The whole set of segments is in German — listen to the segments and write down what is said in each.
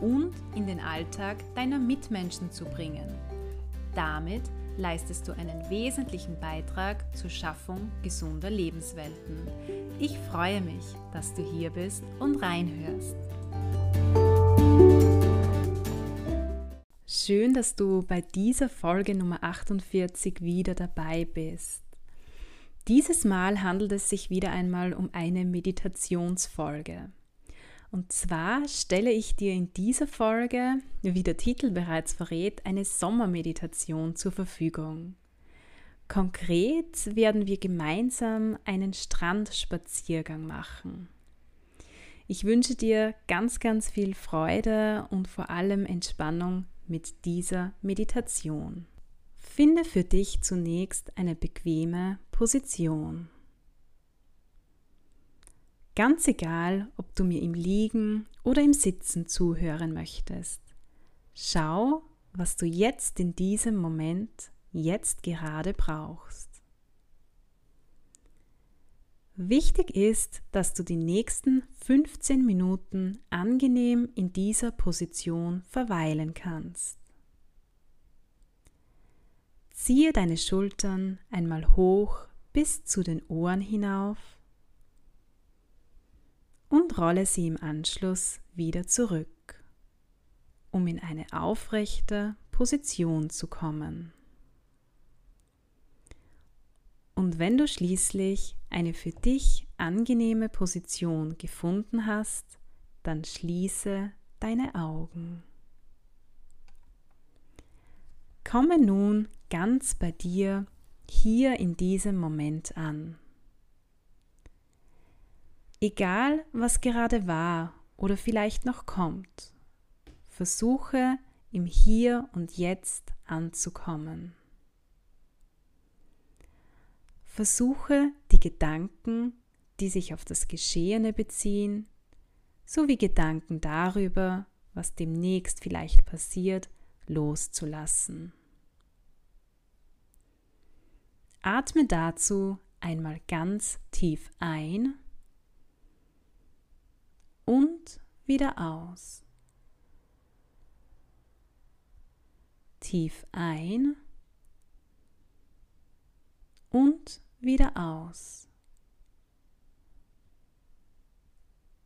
und in den Alltag deiner Mitmenschen zu bringen. Damit leistest du einen wesentlichen Beitrag zur Schaffung gesunder Lebenswelten. Ich freue mich, dass du hier bist und reinhörst. Schön, dass du bei dieser Folge Nummer 48 wieder dabei bist. Dieses Mal handelt es sich wieder einmal um eine Meditationsfolge. Und zwar stelle ich dir in dieser Folge, wie der Titel bereits verrät, eine Sommermeditation zur Verfügung. Konkret werden wir gemeinsam einen Strandspaziergang machen. Ich wünsche dir ganz, ganz viel Freude und vor allem Entspannung mit dieser Meditation. Finde für dich zunächst eine bequeme Position. Ganz egal, ob du mir im Liegen oder im Sitzen zuhören möchtest. Schau, was du jetzt in diesem Moment, jetzt gerade brauchst. Wichtig ist, dass du die nächsten 15 Minuten angenehm in dieser Position verweilen kannst. Ziehe deine Schultern einmal hoch bis zu den Ohren hinauf und rolle sie im Anschluss wieder zurück, um in eine aufrechte Position zu kommen. Und wenn du schließlich eine für dich angenehme Position gefunden hast, dann schließe deine Augen. Komme nun ganz bei dir hier in diesem Moment an. Egal, was gerade war oder vielleicht noch kommt, versuche im Hier und Jetzt anzukommen. Versuche die Gedanken, die sich auf das Geschehene beziehen, sowie Gedanken darüber, was demnächst vielleicht passiert, loszulassen. Atme dazu einmal ganz tief ein und wieder aus. Tief ein und wieder aus.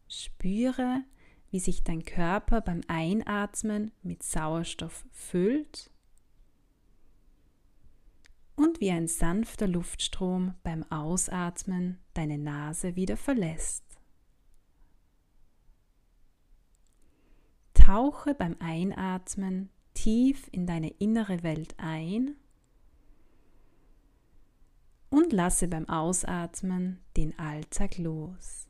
Spüre, wie sich dein Körper beim Einatmen mit Sauerstoff füllt und wie ein sanfter Luftstrom beim Ausatmen deine Nase wieder verlässt. Tauche beim Einatmen tief in deine innere Welt ein und lasse beim Ausatmen den Alltag los.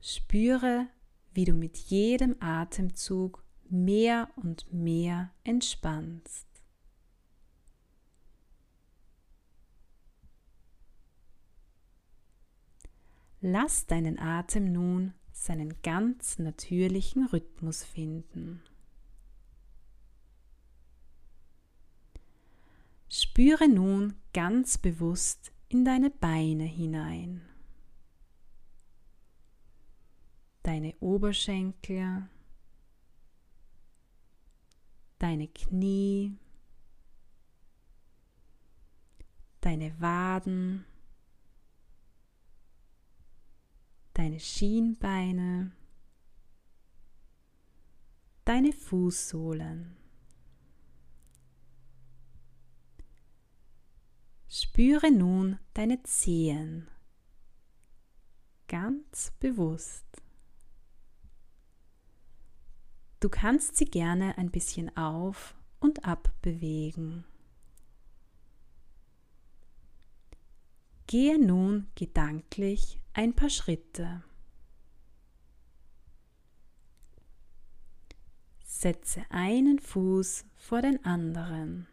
Spüre, wie du mit jedem Atemzug mehr und mehr entspannst. Lass deinen Atem nun seinen ganz natürlichen Rhythmus finden. Spüre nun ganz bewusst in deine Beine hinein. Deine Oberschenkel, deine Knie, deine Waden, deine Schienbeine, deine Fußsohlen. Spüre nun deine Zehen ganz bewusst. Du kannst sie gerne ein bisschen auf und ab bewegen. Gehe nun gedanklich ein paar Schritte. setze einen Fuß vor den anderen.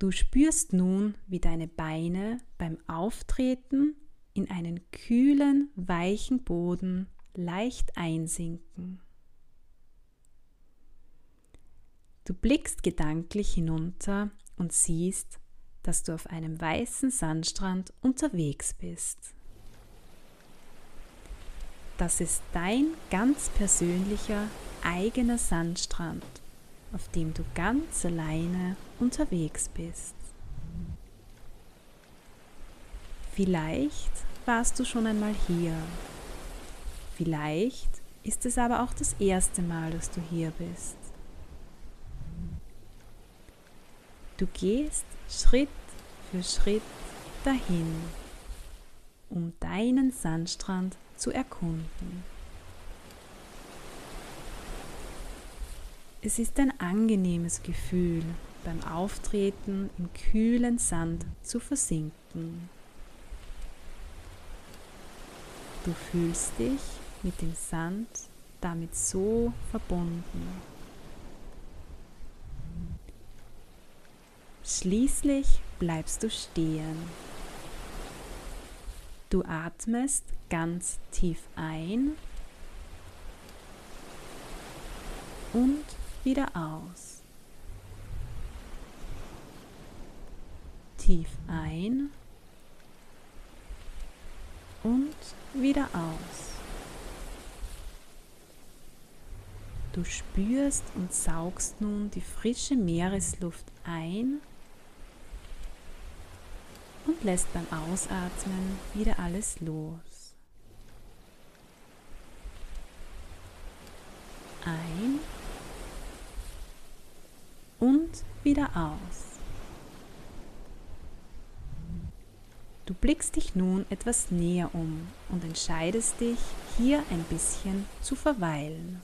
Du spürst nun, wie deine Beine beim Auftreten in einen kühlen, weichen Boden leicht einsinken. Du blickst gedanklich hinunter und siehst, dass du auf einem weißen Sandstrand unterwegs bist. Das ist dein ganz persönlicher eigener Sandstrand auf dem du ganz alleine unterwegs bist. Vielleicht warst du schon einmal hier. Vielleicht ist es aber auch das erste Mal, dass du hier bist. Du gehst Schritt für Schritt dahin, um deinen Sandstrand zu erkunden. Es ist ein angenehmes Gefühl, beim Auftreten im kühlen Sand zu versinken. Du fühlst dich mit dem Sand damit so verbunden. Schließlich bleibst du stehen. Du atmest ganz tief ein und wieder aus. Tief ein und wieder aus. Du spürst und saugst nun die frische Meeresluft ein und lässt beim Ausatmen wieder alles los. Ein und wieder aus. Du blickst dich nun etwas näher um und entscheidest dich, hier ein bisschen zu verweilen.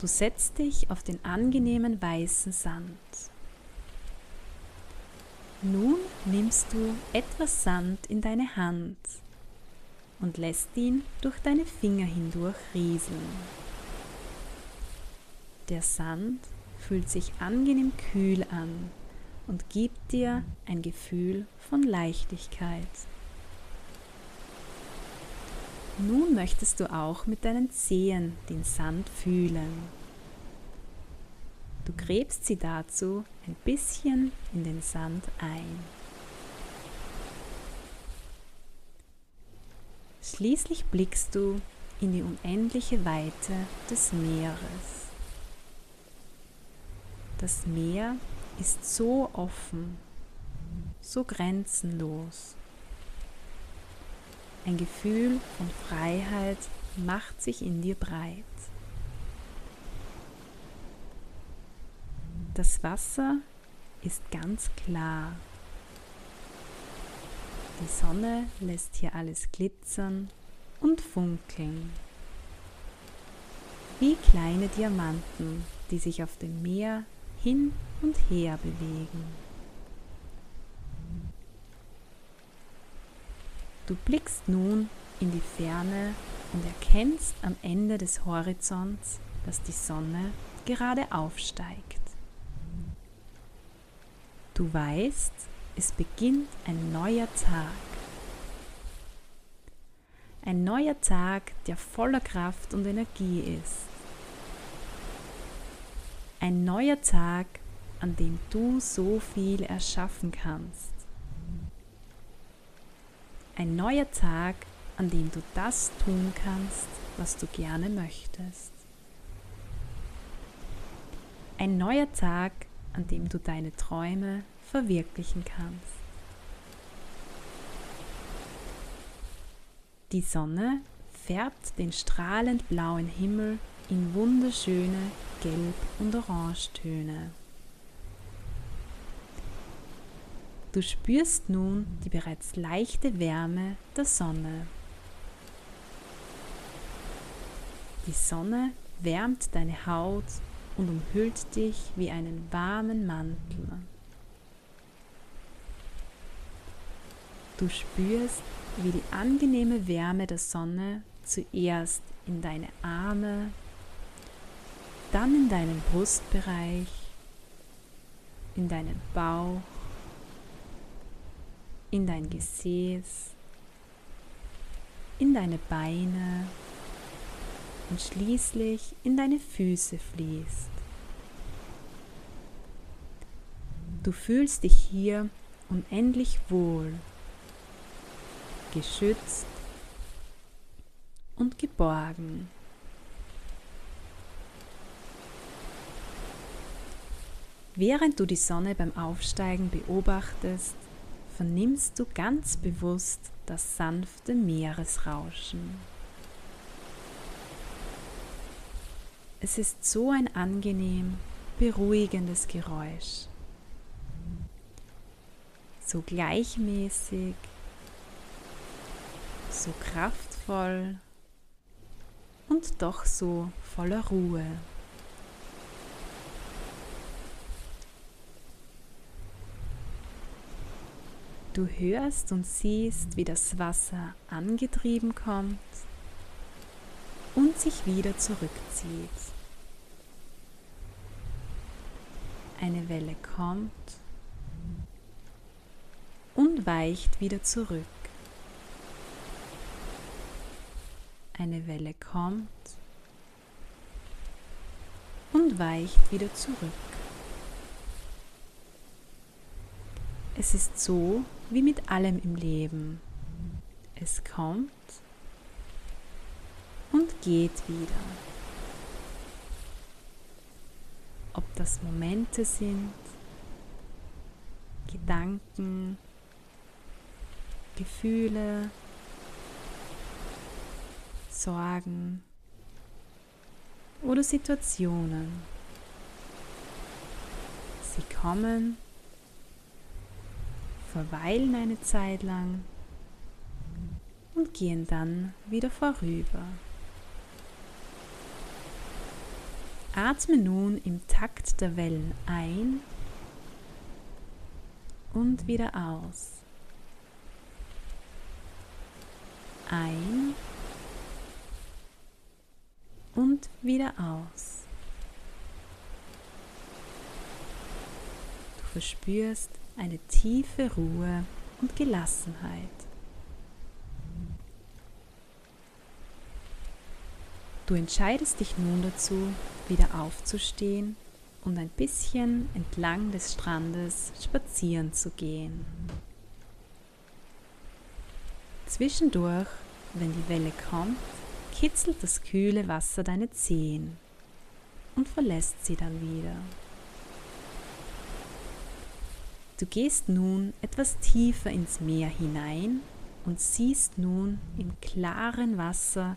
Du setzt dich auf den angenehmen weißen Sand. Nun nimmst du etwas Sand in deine Hand und lässt ihn durch deine Finger hindurch rieseln. Der Sand fühlt sich angenehm kühl an und gibt dir ein Gefühl von Leichtigkeit. Nun möchtest du auch mit deinen Zehen den Sand fühlen. Du gräbst sie dazu ein bisschen in den Sand ein. Schließlich blickst du in die unendliche Weite des Meeres. Das Meer ist so offen, so grenzenlos. Ein Gefühl von Freiheit macht sich in dir breit. Das Wasser ist ganz klar. Die Sonne lässt hier alles glitzern und funkeln. Wie kleine Diamanten, die sich auf dem Meer hin und her bewegen. Du blickst nun in die Ferne und erkennst am Ende des Horizonts, dass die Sonne gerade aufsteigt. Du weißt, es beginnt ein neuer Tag. Ein neuer Tag, der voller Kraft und Energie ist. Ein neuer Tag, an dem du so viel erschaffen kannst. Ein neuer Tag, an dem du das tun kannst, was du gerne möchtest. Ein neuer Tag, an dem du deine Träume verwirklichen kannst. Die Sonne färbt den strahlend blauen Himmel in wunderschöne Gelb- und Orangetöne. Du spürst nun die bereits leichte Wärme der Sonne. Die Sonne wärmt deine Haut und umhüllt dich wie einen warmen Mantel. Du spürst, wie die angenehme Wärme der Sonne zuerst in deine Arme, dann in deinen Brustbereich, in deinen Bauch, in dein Gesäß, in deine Beine und schließlich in deine Füße fließt. Du fühlst dich hier unendlich wohl, geschützt und geborgen. Während du die Sonne beim Aufsteigen beobachtest, vernimmst du ganz bewusst das sanfte Meeresrauschen. Es ist so ein angenehm, beruhigendes Geräusch. So gleichmäßig, so kraftvoll und doch so voller Ruhe. Du hörst und siehst, wie das Wasser angetrieben kommt und sich wieder zurückzieht. Eine Welle kommt und weicht wieder zurück. Eine Welle kommt und weicht wieder zurück. Es ist so wie mit allem im Leben. Es kommt und geht wieder. Ob das Momente sind, Gedanken, Gefühle, Sorgen oder Situationen. Sie kommen, verweilen eine Zeit lang und gehen dann wieder vorüber. Atme nun im Takt der Wellen ein und wieder aus. Ein und wieder aus. Du verspürst eine tiefe Ruhe und Gelassenheit. Du entscheidest dich nun dazu, wieder aufzustehen und ein bisschen entlang des Strandes spazieren zu gehen. Zwischendurch, wenn die Welle kommt, kitzelt das kühle Wasser deine Zehen und verlässt sie dann wieder. Du gehst nun etwas tiefer ins Meer hinein und siehst nun im klaren Wasser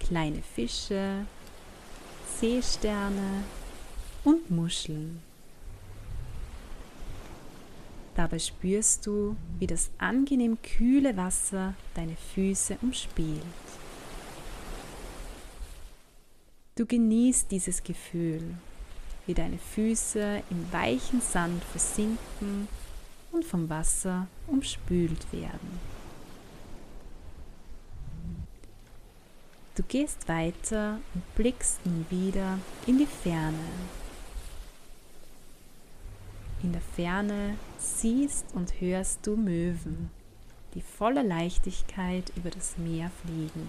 kleine Fische, Seesterne und Muscheln. Dabei spürst du, wie das angenehm kühle Wasser deine Füße umspielt. Du genießt dieses Gefühl, wie deine Füße im weichen Sand versinken und vom Wasser umspült werden. Du gehst weiter und blickst nun wieder in die Ferne. In der Ferne siehst und hörst du Möwen, die voller Leichtigkeit über das Meer fliegen.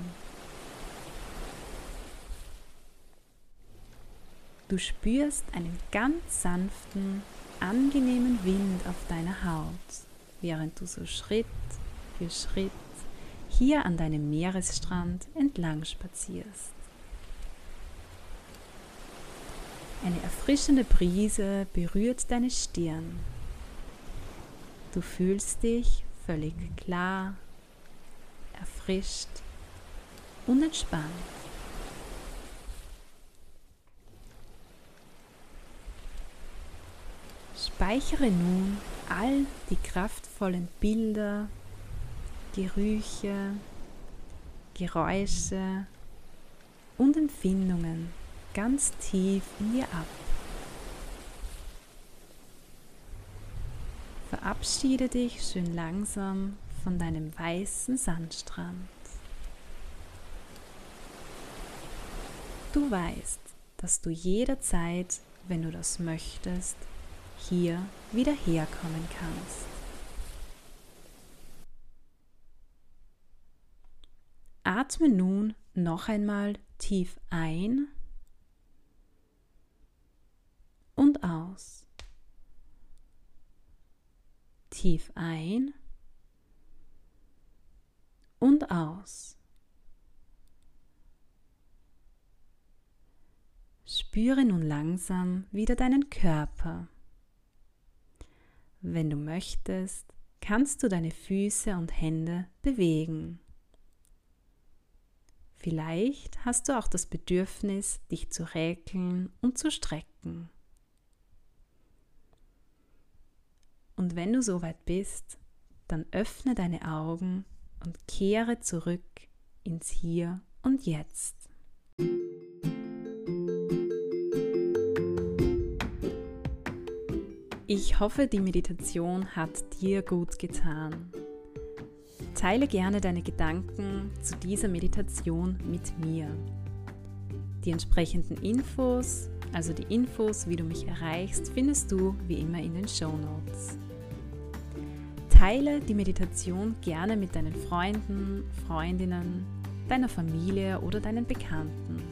Du spürst einen ganz sanften, angenehmen Wind auf deiner Haut, während du so Schritt für Schritt hier an deinem Meeresstrand entlang spazierst. Eine erfrischende Brise berührt deine Stirn. Du fühlst dich völlig klar, erfrischt und entspannt. Speichere nun all die kraftvollen Bilder, Gerüche, Geräusche und Empfindungen ganz tief in dir ab. Verabschiede dich schön langsam von deinem weißen Sandstrand. Du weißt, dass du jederzeit, wenn du das möchtest, hier wieder herkommen kannst. Atme nun noch einmal tief ein und aus. Tief ein und aus. Spüre nun langsam wieder deinen Körper. Wenn du möchtest, kannst du deine Füße und Hände bewegen. Vielleicht hast du auch das Bedürfnis, dich zu räkeln und zu strecken. Und wenn du soweit bist, dann öffne deine Augen und kehre zurück ins Hier und Jetzt. Ich hoffe, die Meditation hat dir gut getan. Teile gerne deine Gedanken zu dieser Meditation mit mir. Die entsprechenden Infos, also die Infos, wie du mich erreichst, findest du wie immer in den Show Notes. Teile die Meditation gerne mit deinen Freunden, Freundinnen, deiner Familie oder deinen Bekannten.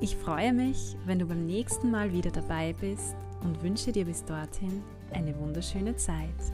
Ich freue mich, wenn du beim nächsten Mal wieder dabei bist und wünsche dir bis dorthin eine wunderschöne Zeit.